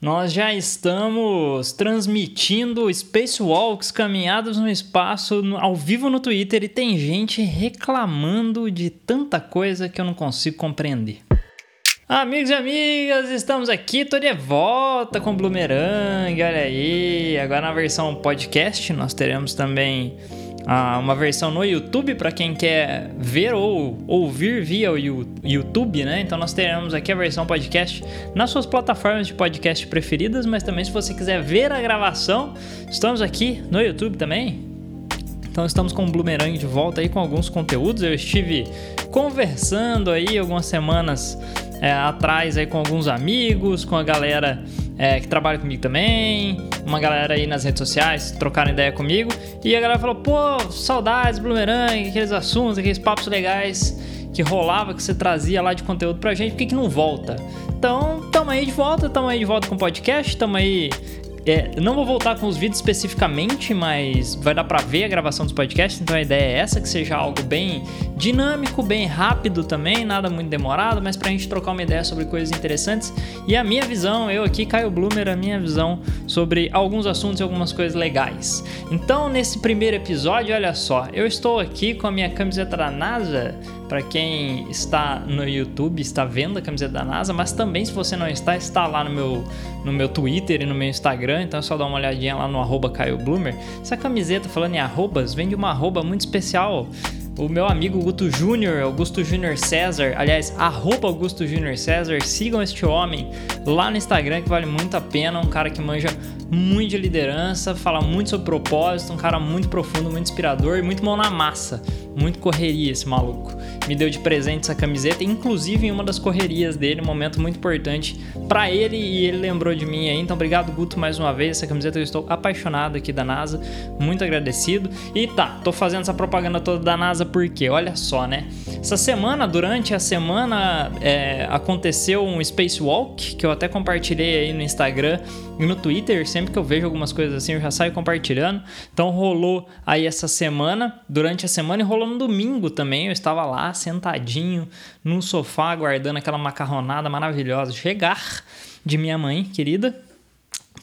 Nós já estamos transmitindo Spacewalks, caminhadas no espaço, ao vivo no Twitter e tem gente reclamando de tanta coisa que eu não consigo compreender. Amigos e amigas, estamos aqui, tô de volta com Bloomerang, olha aí. Agora na versão podcast nós teremos também ah, uma versão no YouTube para quem quer ver ou ouvir via o YouTube, né? Então nós teremos aqui a versão podcast nas suas plataformas de podcast preferidas, mas também se você quiser ver a gravação, estamos aqui no YouTube também. Então estamos com o Bloomerang de volta aí com alguns conteúdos. Eu estive conversando aí algumas semanas é, atrás aí com alguns amigos, com a galera é, que trabalha comigo também, uma galera aí nas redes sociais trocaram ideia comigo. E a galera falou: pô, saudades, Bloomerang, aqueles assuntos, aqueles papos legais que rolava, que você trazia lá de conteúdo pra gente, por que, que não volta? Então, tamo aí de volta, tamo aí de volta com o podcast, tamo aí é, não vou voltar com os vídeos especificamente, mas vai dar para ver a gravação dos podcasts, então a ideia é essa, que seja algo bem dinâmico, bem rápido também, nada muito demorado, mas pra gente trocar uma ideia sobre coisas interessantes. E a minha visão, eu aqui, Caio Bloomer, a minha visão sobre alguns assuntos e algumas coisas legais. Então, nesse primeiro episódio, olha só, eu estou aqui com a minha camiseta da NASA, para quem está no YouTube, está vendo a camiseta da NASA, mas também se você não está, está lá no meu, no meu Twitter e no meu Instagram, então é só dar uma olhadinha lá no arroba Caio Bloomer. Essa camiseta, falando em arrobas, vem de uma arroba muito especial o meu amigo Augusto Júnior, Augusto Júnior César, aliás, arroba Augusto Júnior César, sigam este homem lá no Instagram que vale muito a pena, um cara que manja muito de liderança, fala muito sobre propósito, um cara muito profundo, muito inspirador e muito mão na massa, muito correria esse maluco. Me deu de presente essa camiseta, inclusive em uma das correrias dele, um momento muito importante para ele e ele lembrou de mim aí. Então, obrigado Guto mais uma vez, essa camiseta eu estou apaixonado aqui da NASA, muito agradecido. E tá, tô fazendo essa propaganda toda da NASA porque, olha só, né? Essa semana, durante a semana, é, aconteceu um Spacewalk que eu até compartilhei aí no Instagram e no Twitter, sempre que eu vejo algumas coisas assim, eu já saio compartilhando. Então rolou aí essa semana, durante a semana, e rolou no domingo também. Eu estava lá, sentadinho, no sofá, aguardando aquela macarronada maravilhosa chegar de minha mãe querida.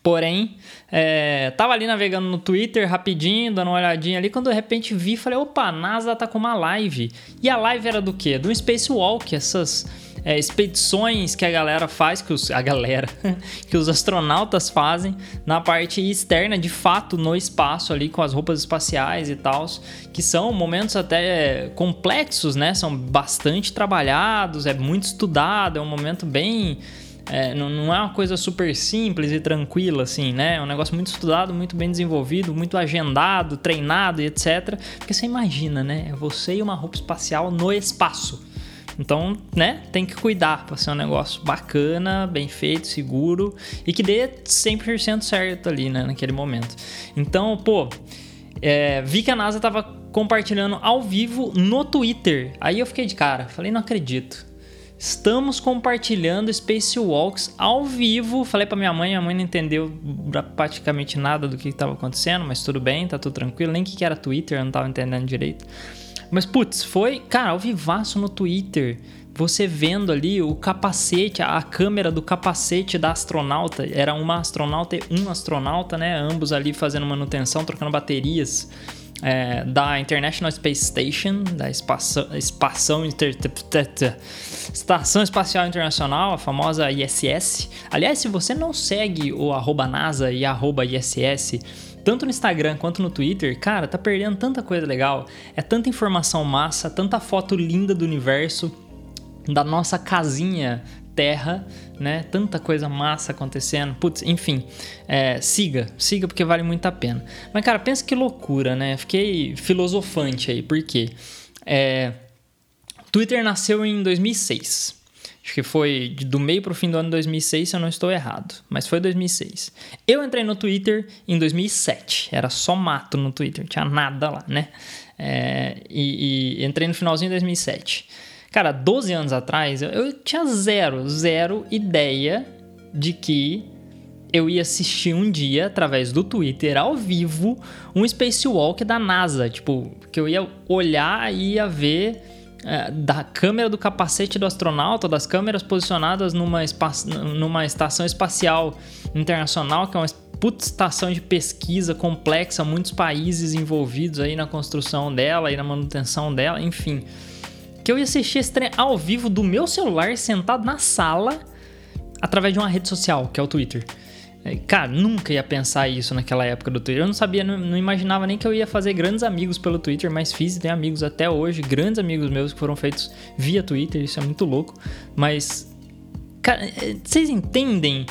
Porém, é, tava ali navegando no Twitter rapidinho, dando uma olhadinha ali, quando de repente vi, falei, opa, a NASA tá com uma live. E a live era do quê? Do Spacewalk, essas é, expedições que a galera faz, que os, a galera, que os astronautas fazem na parte externa, de fato, no espaço ali, com as roupas espaciais e tal, que são momentos até complexos, né? São bastante trabalhados, é muito estudado, é um momento bem. É, não, não, é uma coisa super simples e tranquila, assim, né? É um negócio muito estudado, muito bem desenvolvido, muito agendado, treinado e etc. Porque você imagina, né? É você e uma roupa espacial no espaço. Então, né, tem que cuidar para ser um negócio bacana, bem feito, seguro e que dê 100% certo ali, né, naquele momento. Então, pô, é, vi que a NASA tava compartilhando ao vivo no Twitter. Aí eu fiquei de cara, falei, não acredito. Estamos compartilhando Spacewalks ao vivo. Falei para minha mãe, minha mãe não entendeu praticamente nada do que estava acontecendo, mas tudo bem, tá tudo tranquilo. Nem que era Twitter, eu não tava entendendo direito. Mas, putz, foi, cara, ao vivaço no Twitter. Você vendo ali o capacete, a câmera do capacete da astronauta. Era uma astronauta e um astronauta, né? Ambos ali fazendo manutenção, trocando baterias. É, da International Space Station, da Espação, Espação. Estação Espacial Internacional, a famosa ISS. Aliás, se você não segue o arroba NASA e arroba ISS tanto no Instagram quanto no Twitter, cara, tá perdendo tanta coisa legal. É tanta informação massa, tanta foto linda do universo, da nossa casinha Terra, né? Tanta coisa massa acontecendo. Putz, enfim, é, siga, siga porque vale muito a pena. Mas, cara, pensa que loucura, né? Fiquei filosofante aí, porque é, Twitter nasceu em 2006. Acho que foi do meio para o fim do ano de 2006, se eu não estou errado. Mas foi 2006. Eu entrei no Twitter em 2007. Era só mato no Twitter, tinha nada lá, né? É, e, e, entrei no finalzinho de 2007. Cara, 12 anos atrás, eu, eu tinha zero, zero ideia de que eu ia assistir um dia, através do Twitter, ao vivo, um spacewalk da NASA. Tipo, que eu ia olhar e ia ver é, da câmera do capacete do astronauta, das câmeras posicionadas numa, numa estação espacial internacional, que é uma puta estação de pesquisa complexa, muitos países envolvidos aí na construção dela e na manutenção dela, enfim. Que eu ia assistir esse trem ao vivo do meu celular, sentado na sala, através de uma rede social, que é o Twitter. É, cara, nunca ia pensar isso naquela época do Twitter. Eu não sabia, não, não, imaginava nem que eu ia fazer grandes amigos pelo Twitter, mas fiz e tenho amigos até hoje, grandes amigos meus que foram feitos via Twitter, isso é muito louco. Mas, cara, é, vocês entendem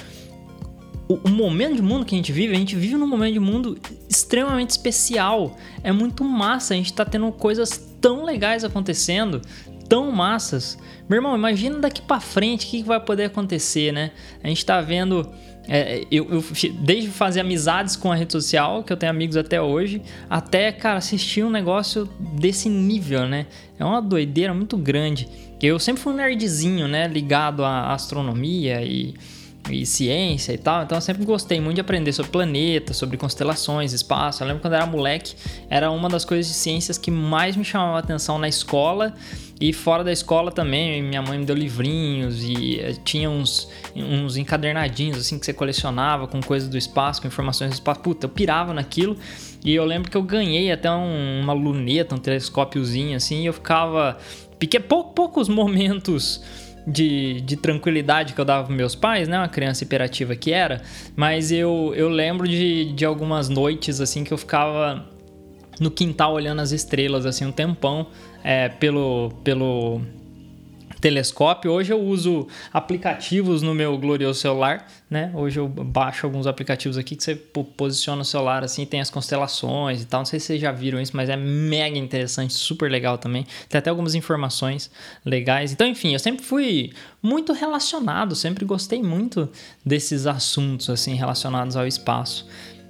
o, o momento de mundo que a gente vive? A gente vive num momento de mundo extremamente especial. É muito massa, a gente tá tendo coisas tão legais acontecendo, tão massas. Meu irmão, imagina daqui para frente o que, que vai poder acontecer, né? A gente tá vendo é, eu, eu, desde fazer amizades com a rede social, que eu tenho amigos até hoje, até, cara, assistir um negócio desse nível, né? É uma doideira muito grande. Eu sempre fui um nerdzinho, né? Ligado à astronomia e, e ciência e tal. Então eu sempre gostei muito de aprender sobre planetas, sobre constelações, espaço. Eu lembro quando eu era moleque, era uma das coisas de ciências que mais me chamava atenção na escola e fora da escola também, minha mãe me deu livrinhos e eh, tinha uns, uns encadernadinhos assim que você colecionava com coisas do espaço, com informações do espaço. Puta, eu pirava naquilo. E eu lembro que eu ganhei até um, uma luneta, um telescópiozinho assim, e eu ficava. Porque pou, poucos momentos de, de, tranquilidade que eu dava para meus pais, né? Uma criança hiperativa que era. Mas eu, eu lembro de, de algumas noites assim que eu ficava no quintal olhando as estrelas assim um tempão é, pelo, pelo telescópio. Hoje eu uso aplicativos no meu glorioso celular, né? Hoje eu baixo alguns aplicativos aqui que você posiciona o celular assim, tem as constelações e tal. Não sei se vocês já viram isso, mas é mega interessante, super legal também. Tem até algumas informações legais. Então, enfim, eu sempre fui muito relacionado, sempre gostei muito desses assuntos assim relacionados ao espaço.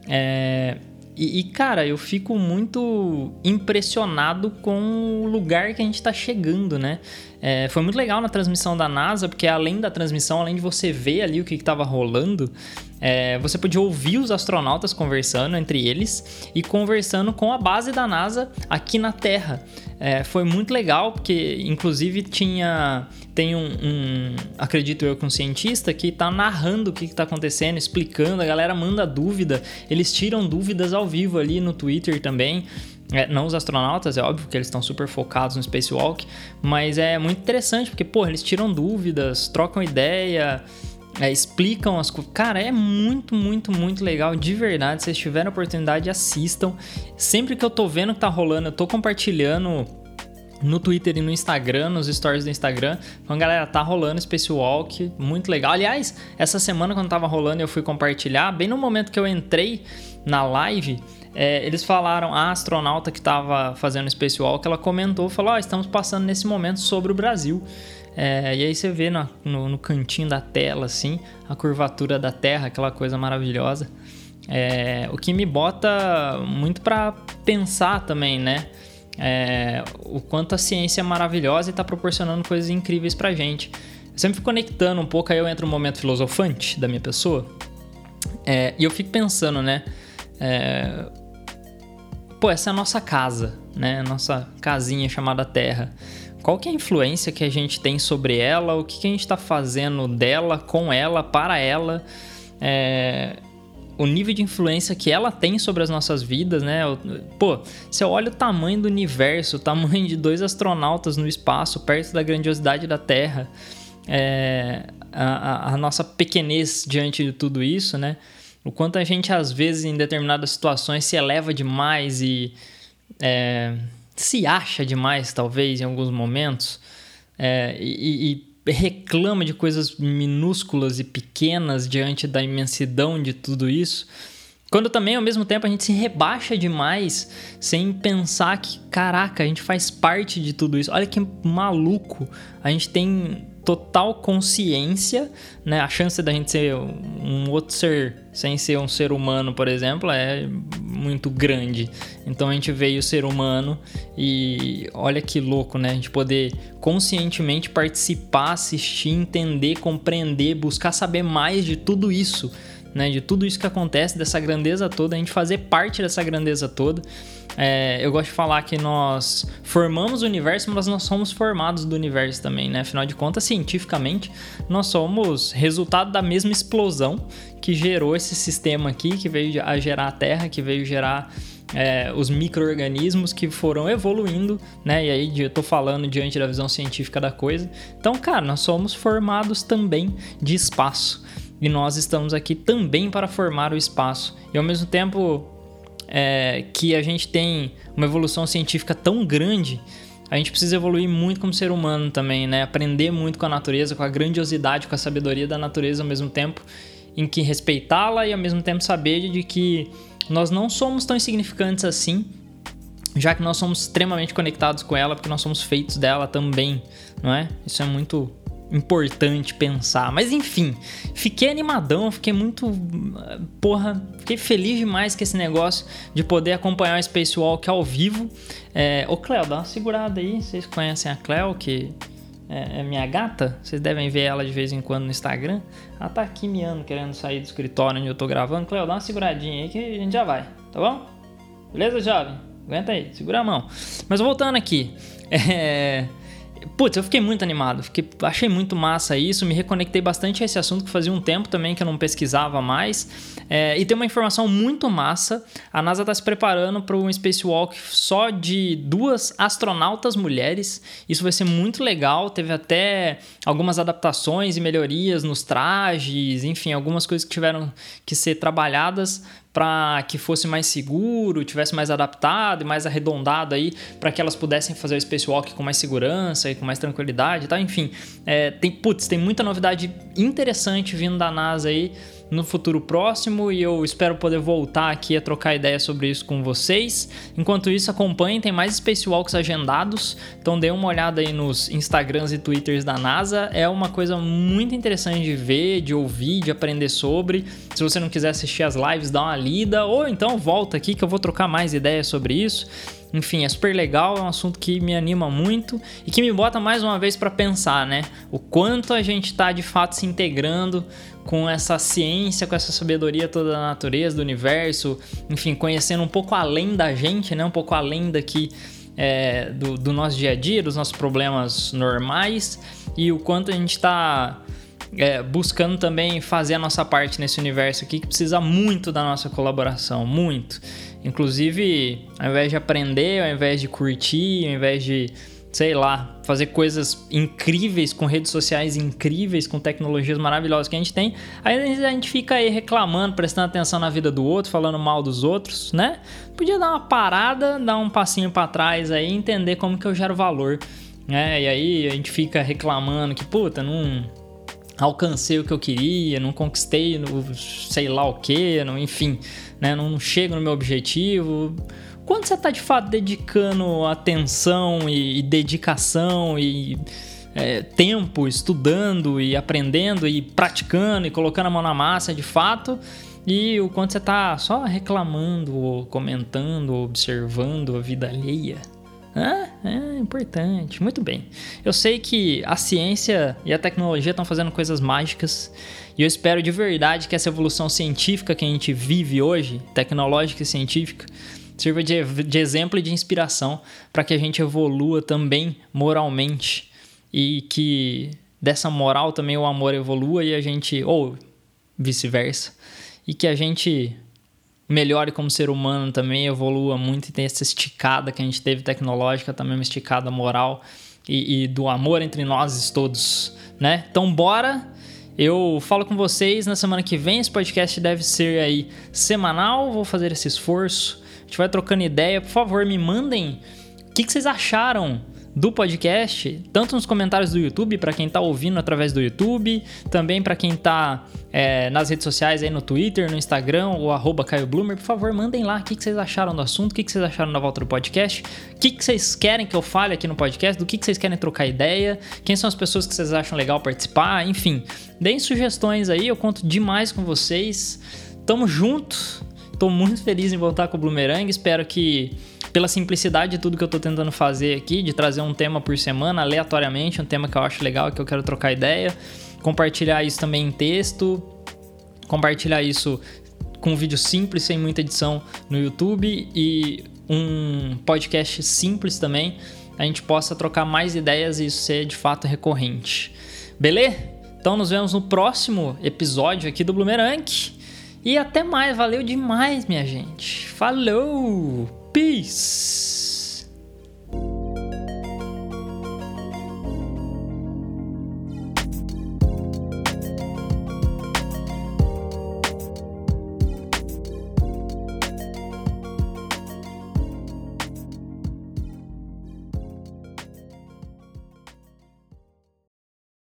É, e, e, cara, eu fico muito impressionado com o lugar que a gente está chegando, né? É, foi muito legal na transmissão da NASA, porque além da transmissão, além de você ver ali o que estava rolando, é, você podia ouvir os astronautas conversando entre eles e conversando com a base da NASA aqui na Terra. É, foi muito legal, porque inclusive tinha. Tem um, um acredito eu, um cientista que está narrando o que está acontecendo, explicando, a galera manda dúvida, eles tiram dúvidas ao vivo ali no Twitter também. É, não os astronautas, é óbvio que eles estão super focados no spacewalk, mas é muito interessante porque, pô, eles tiram dúvidas, trocam ideia, é, explicam as coisas. Cara, é muito, muito, muito legal, de verdade. Se vocês tiverem oportunidade, assistam. Sempre que eu tô vendo que tá rolando, eu tô compartilhando no Twitter e no Instagram, nos stories do Instagram. Então, galera, tá rolando Spacewalk, muito legal. Aliás, essa semana quando tava rolando eu fui compartilhar, bem no momento que eu entrei na live, é, eles falaram, a astronauta que estava fazendo Spacewalk, ela comentou, falou, oh, estamos passando nesse momento sobre o Brasil. É, e aí você vê no, no, no, cantinho da tela, assim, a curvatura da Terra, aquela coisa maravilhosa. É, o que me bota muito para pensar também, né? É, o quanto a ciência é maravilhosa e está proporcionando coisas incríveis pra gente. Eu sempre fico conectando um pouco, aí eu entro no momento filosofante da minha pessoa. É, e eu fico pensando, né? É, pô, essa é a nossa casa, né? Nossa casinha chamada Terra qual que é a influência que a gente tem sobre ela, o que, que a gente está fazendo dela, com ela, para ela, é, o nível de influência que ela tem sobre as nossas vidas, né? Pô, eu olho o tamanho do universo, o tamanho de dois astronautas no espaço, perto da grandiosidade da Terra, é, a, a, nossa pequenez diante de tudo isso, né? O quanto a gente, às vezes, em determinadas situações, se eleva demais e. É, se acha demais, talvez, em alguns momentos, é, e, e reclama de coisas minúsculas e pequenas diante da imensidão de tudo isso. Quando também, ao mesmo tempo, a gente se rebaixa demais sem pensar que, caraca, a gente faz parte de tudo isso. Olha que maluco. A gente tem total consciência, né? A chance da gente ser um outro ser sem ser um ser humano, por exemplo, é muito grande. Então a gente veio ser humano e olha que louco, né? A gente poder conscientemente participar, assistir, entender, compreender, buscar saber mais de tudo isso né, de tudo isso que acontece, dessa grandeza toda, a gente fazer parte dessa grandeza toda. É, eu gosto de falar que nós formamos o universo, mas nós somos formados do universo também, né? Afinal de contas, cientificamente, nós somos resultado da mesma explosão que gerou esse sistema aqui, que veio a gerar a Terra, que veio gerar é, os micro-organismos que foram evoluindo, né? E aí eu tô falando diante da visão científica da coisa. Então, cara, nós somos formados também de espaço. E nós estamos aqui também para formar o espaço. E ao mesmo tempo é, que a gente tem uma evolução científica tão grande, a gente precisa evoluir muito como ser humano também, né? Aprender muito com a natureza, com a grandiosidade, com a sabedoria da natureza ao mesmo tempo, em que respeitá-la e ao mesmo tempo saber de que nós não somos tão insignificantes assim, já que nós somos extremamente conectados com ela, porque nós somos feitos dela também, não é? Isso é muito importante pensar. Mas enfim, fiquei animadão, fiquei muito. Porra, fiquei feliz demais com esse negócio de poder acompanhar o Spacewalk ao vivo. É, ô Cleo, dá uma segurada aí. Vocês conhecem a Cleo, que é, é, minha gata? Vocês devem ver ela de vez em quando no Instagram. Ela tá aqui miando, querendo sair do escritório onde eu tô gravando. Cleo, dá uma seguradinha aí que a gente já vai, tá bom? Beleza, jovem? Aguenta aí, segura a mão. Mas voltando aqui. É. Putz, eu fiquei muito animado, fiquei, achei muito massa isso, me reconectei bastante a esse assunto que fazia um tempo também que eu não pesquisava mais. É, e tem uma informação muito massa: a NASA está se preparando para um spacewalk só de duas astronautas mulheres. Isso vai ser muito legal. Teve até algumas adaptações e melhorias nos trajes, enfim, algumas coisas que tiveram que ser trabalhadas para que fosse mais seguro, tivesse mais adaptado e mais arredondado aí, para que elas pudessem fazer o spacewalk com mais segurança e com mais tranquilidade, tá? Enfim, é, tem putz, tem muita novidade interessante vindo da NASA aí no futuro próximo e eu espero poder voltar aqui a trocar ideia sobre isso com vocês. Enquanto isso, acompanhem, tem mais spacewalks agendados, então dê uma olhada aí nos Instagrams e Twitters da NASA. É uma coisa muito interessante de ver, de ouvir, de aprender sobre. Se você não quiser assistir as lives, dá uma lida ou então volta aqui que eu vou trocar mais ideias sobre isso. Enfim, é super legal, é um assunto que me anima muito e que me bota mais uma vez para pensar, né? O quanto a gente está de fato se integrando com essa ciência, com essa sabedoria toda da natureza, do universo, enfim, conhecendo um pouco além da gente, né? Um pouco além daqui é, do, do nosso dia a dia, dos nossos problemas normais e o quanto a gente está é, buscando também fazer a nossa parte nesse universo aqui que precisa muito da nossa colaboração, muito. Inclusive, ao invés de aprender, ao invés de curtir, ao invés de, sei lá, fazer coisas incríveis com redes sociais incríveis, com tecnologias maravilhosas que a gente tem, aí a gente fica aí reclamando, prestando atenção na vida do outro, falando mal dos outros, né? Podia dar uma parada, dar um passinho para trás aí, entender como que eu gero valor, né? E aí a gente fica reclamando que, puta, não alcancei o que eu queria, não conquistei, no, sei lá o que, enfim, né? Não chego no meu objetivo. Quando você está de fato dedicando atenção e, e dedicação e é, tempo estudando e aprendendo e praticando e colocando a mão na massa de fato, e o quanto você está só reclamando, ou comentando, ou observando a vida alheia. Ah, é importante. Muito bem. Eu sei que a ciência e a tecnologia estão fazendo coisas mágicas e eu espero de verdade que essa evolução científica que a gente vive hoje, tecnológica e científica, sirva de, de exemplo e de inspiração para que a gente evolua também moralmente e que dessa moral também o amor evolua e a gente, ou vice-versa, e que a gente melhore como ser humano também, evolua muito e tem essa esticada que a gente teve tecnológica, também uma esticada moral e, e do amor entre nós todos, né? Então bora eu falo com vocês na semana que vem. Esse podcast deve ser aí semanal. Vou fazer esse esforço. A gente vai trocando ideia. Por favor, me mandem o que, que vocês acharam do podcast, tanto nos comentários do YouTube, para quem está ouvindo através do YouTube, também para quem está é, nas redes sociais, aí no Twitter, no Instagram, ou arroba Caio Bloomer, por favor, mandem lá o que, que vocês acharam do assunto, o que, que vocês acharam da volta do podcast, o que, que vocês querem que eu fale aqui no podcast, do que, que vocês querem trocar ideia, quem são as pessoas que vocês acham legal participar, enfim, deem sugestões aí, eu conto demais com vocês. Tamo junto, tô muito feliz em voltar com o Bloomerang, espero que pela simplicidade de tudo que eu tô tentando fazer aqui, de trazer um tema por semana, aleatoriamente, um tema que eu acho legal que eu quero trocar ideia, compartilhar isso também em texto, compartilhar isso com um vídeo simples, sem muita edição no YouTube e um podcast simples também, a gente possa trocar mais ideias e isso ser de fato recorrente. Beleza? Então nos vemos no próximo episódio aqui do Bloomerang. E até mais, valeu demais, minha gente. Falou! Peace!